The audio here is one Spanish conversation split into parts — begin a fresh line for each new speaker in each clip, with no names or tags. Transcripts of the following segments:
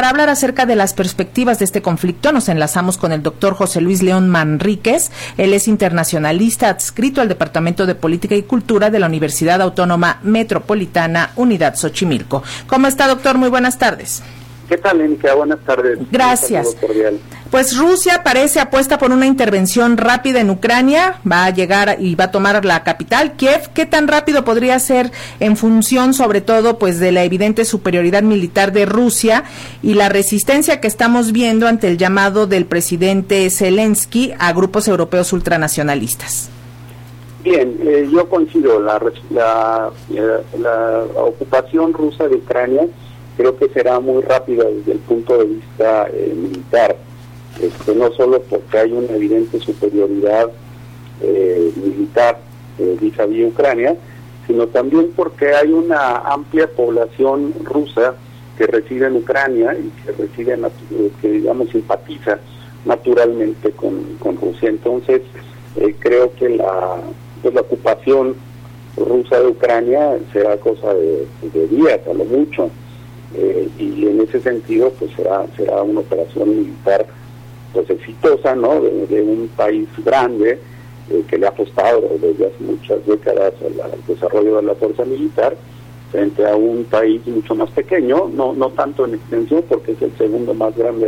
para hablar acerca de las perspectivas de este conflicto, nos enlazamos con el doctor José Luis León Manríquez. Él es internacionalista adscrito al Departamento de Política y Cultura de la Universidad Autónoma Metropolitana Unidad Xochimilco. ¿Cómo está, doctor? Muy buenas tardes.
¿Qué tal, Enrique? Buenas tardes.
Gracias. Pues Rusia parece apuesta por una intervención rápida en Ucrania, va a llegar y va a tomar la capital, Kiev. ¿Qué tan rápido podría ser en función, sobre todo, pues de la evidente superioridad militar de Rusia y la resistencia que estamos viendo ante el llamado del presidente Zelensky a grupos europeos ultranacionalistas?
Bien, eh, yo coincido. La, la, eh, la ocupación rusa de Ucrania creo que será muy rápida desde el punto de vista eh, militar, este, no solo porque hay una evidente superioridad eh, militar eh, vis-a-vis Ucrania, sino también porque hay una amplia población rusa que reside en Ucrania y que reside, que digamos simpatiza naturalmente con, Rusia. Entonces, creo que la, pues, la ocupación rusa de Ucrania será cosa de, de días, a lo mucho. Eh, y en ese sentido pues será será una operación militar pues exitosa no de, un país grande eh, que le ha apostado desde hace muchas décadas al, desarrollo de la fuerza militar frente a un país mucho más pequeño no no tanto en extensión porque es el segundo más grande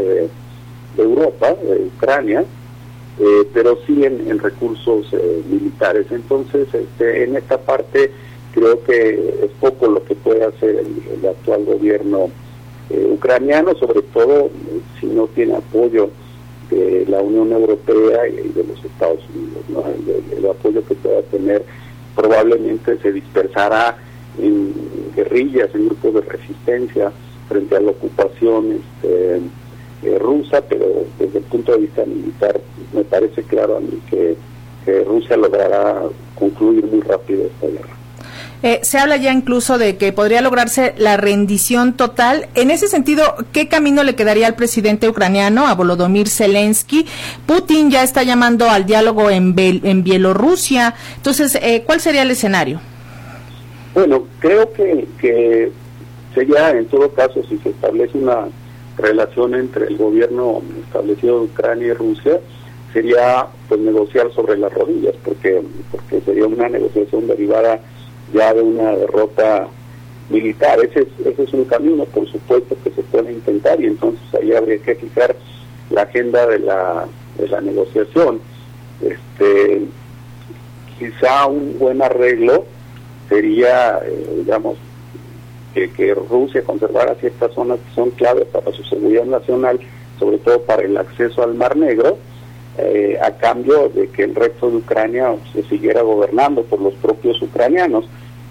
de, Europa de Ucrania eh, pero sí en, recursos militares. Entonces este en esta parte creo que es poco lo que puede hacer el, actual gobierno eh, ucraniano, sobre todo si no tiene apoyo de la Unión Europea y de los Estados Unidos. El, apoyo que pueda tener probablemente se dispersará en guerrillas, en grupos de resistencia frente a la ocupación este, eh, rusa, pero desde el punto de vista militar me parece claro a mí que Rusia logrará concluir muy rápido esta guerra.
Eh, se habla ya incluso de que podría lograrse la rendición total. En ese sentido, ¿qué camino le quedaría al presidente ucraniano, a Volodymyr Zelensky? Putin ya está llamando al diálogo en, en Bielorrusia. Entonces, eh, ¿cuál sería el escenario?
Bueno, creo que, que sería, en todo caso, si se establece una relación entre el gobierno establecido de Ucrania y Rusia, sería pues negociar sobre las rodillas, porque porque sería una negociación derivada ya de una derrota militar. Ese es, ese es un camino, por supuesto, que se puede intentar y entonces ahí habría que fijar la agenda de la, de la negociación. Este, quizá un buen arreglo sería, eh, digamos, que, Rusia conservara ciertas zonas que son claves para su seguridad nacional, sobre todo para el acceso al Mar Negro, eh, a cambio de que el resto de Ucrania se siguiera gobernando por los propios ucranianos.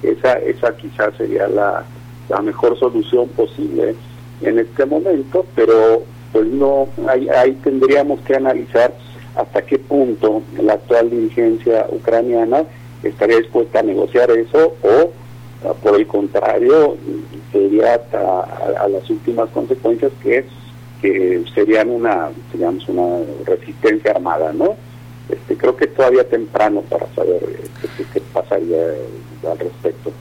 Esa, esa quizás sería la, la mejor solución posible en este momento, pero pues no, ahí, tendríamos que analizar hasta qué punto la actual dirigencia ucraniana estaría dispuesta a negociar eso o por el contrario sería a, a, las últimas consecuencias que que serían una digamos una resistencia armada no este creo que es todavía temprano para saber este, qué pasaría al respecto.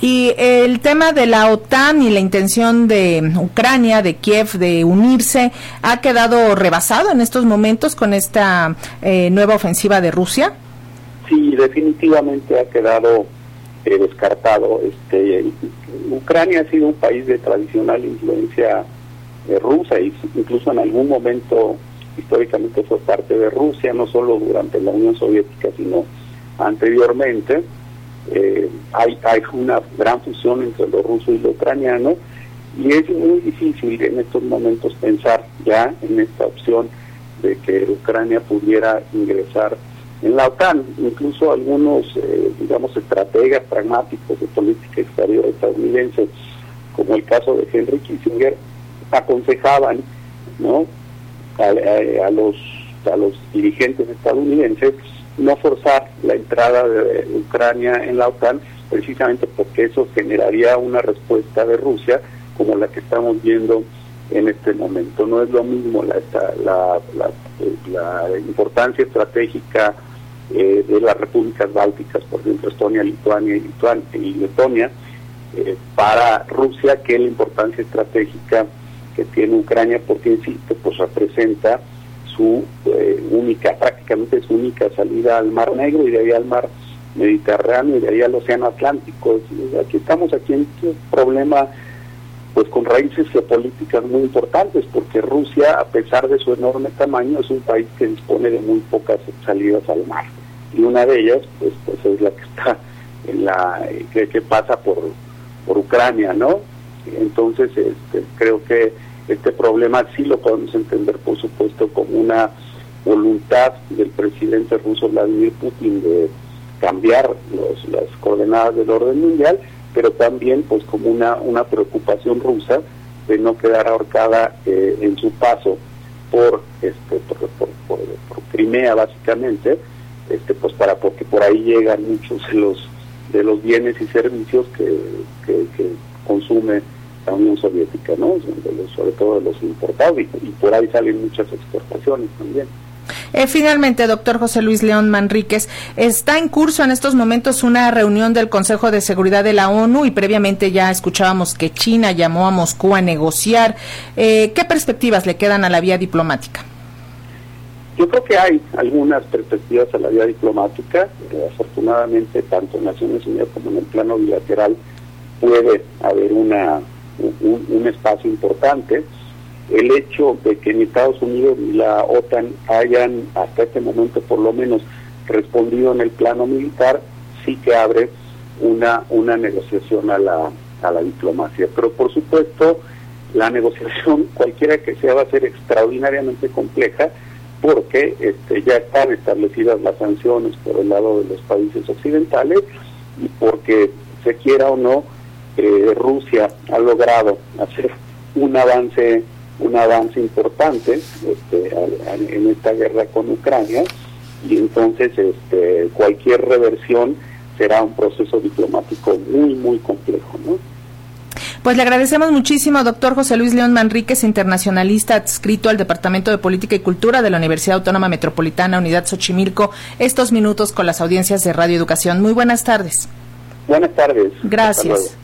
Y el tema de la OTAN y la intención de Ucrania, de Kiev, de unirse, ¿ha quedado rebasado en estos momentos con esta eh, nueva ofensiva de Rusia?
Sí, definitivamente ha quedado eh, descartado. Este, Ucrania ha sido un país de tradicional influencia eh, rusa y incluso en algún momento históricamente fue parte de Rusia, no solo durante la Unión Soviética, sino anteriormente. Eh, hay, hay una gran fusión entre lo ruso y lo ucraniano y es muy difícil en estos momentos pensar ya en esta opción de que Ucrania pudiera ingresar en la OTAN. Incluso algunos, eh, digamos, estrategas pragmáticos de política exterior estadounidense, como el caso de Henry Kissinger, aconsejaban ¿no? A, a los, a los dirigentes estadounidenses no forzar la entrada de Ucrania en la OTAN, precisamente porque eso generaría una respuesta de Rusia como la que estamos viendo en este momento. No es lo mismo la, la, la, importancia estratégica eh, de las repúblicas bálticas, por ejemplo Estonia, Lituania y, Letonia, eh, para Rusia que la importancia estratégica que tiene Ucrania, porque insisto, pues representa su eh, única, prácticamente su única salida al Mar Negro y de ahí al Mar Mediterráneo y de ahí al Océano Atlántico. Aquí estamos aquí en un problema pues con raíces geopolíticas muy importantes, porque Rusia, a pesar de su enorme tamaño, es un país que dispone de muy pocas salidas al mar. Y una de ellas, pues, pues es la que está en la que, que pasa por, por Ucrania, ¿no? Entonces, este, creo que este problema sí lo podemos entender, por supuesto, como una voluntad del presidente ruso Vladimir Putin de cambiar las coordenadas del orden mundial pero también pues como una, una preocupación rusa de no quedar ahorcada eh, en su paso por este por, por, Crimea básicamente este pues para porque por ahí llegan muchos de los de los bienes y servicios que, consume la Unión Soviética no sobre todo de los importados y por ahí salen muchas exportaciones también
eh, finalmente, doctor José Luis León Manríquez, está en curso en estos momentos una reunión del Consejo de Seguridad de la ONU y previamente ya escuchábamos que China llamó a Moscú a negociar. Eh, ¿Qué perspectivas le quedan a la vía diplomática?
Yo creo que hay algunas perspectivas a la vía diplomática. Eh, afortunadamente, tanto en Naciones Unidas como en el plano bilateral puede haber una, un espacio importante. El hecho de que ni Estados Unidos ni la OTAN hayan hasta este momento por lo menos respondido en el plano militar sí que abre una una negociación a la a la diplomacia. Pero por supuesto la negociación cualquiera que sea va a ser extraordinariamente compleja porque este, ya están establecidas las sanciones por el lado de los países occidentales y porque se quiera o no eh, Rusia ha logrado hacer un avance un avance importante este, en esta guerra con Ucrania y entonces este, cualquier reversión será un proceso diplomático muy, muy complejo. ¿no?
Pues le agradecemos muchísimo, doctor José Luis León Manríquez, internacionalista adscrito al Departamento de Política y Cultura de la Universidad Autónoma Metropolitana Unidad Xochimilco, estos minutos con las audiencias de Radio Educación. Muy buenas tardes.
Buenas tardes.
Gracias.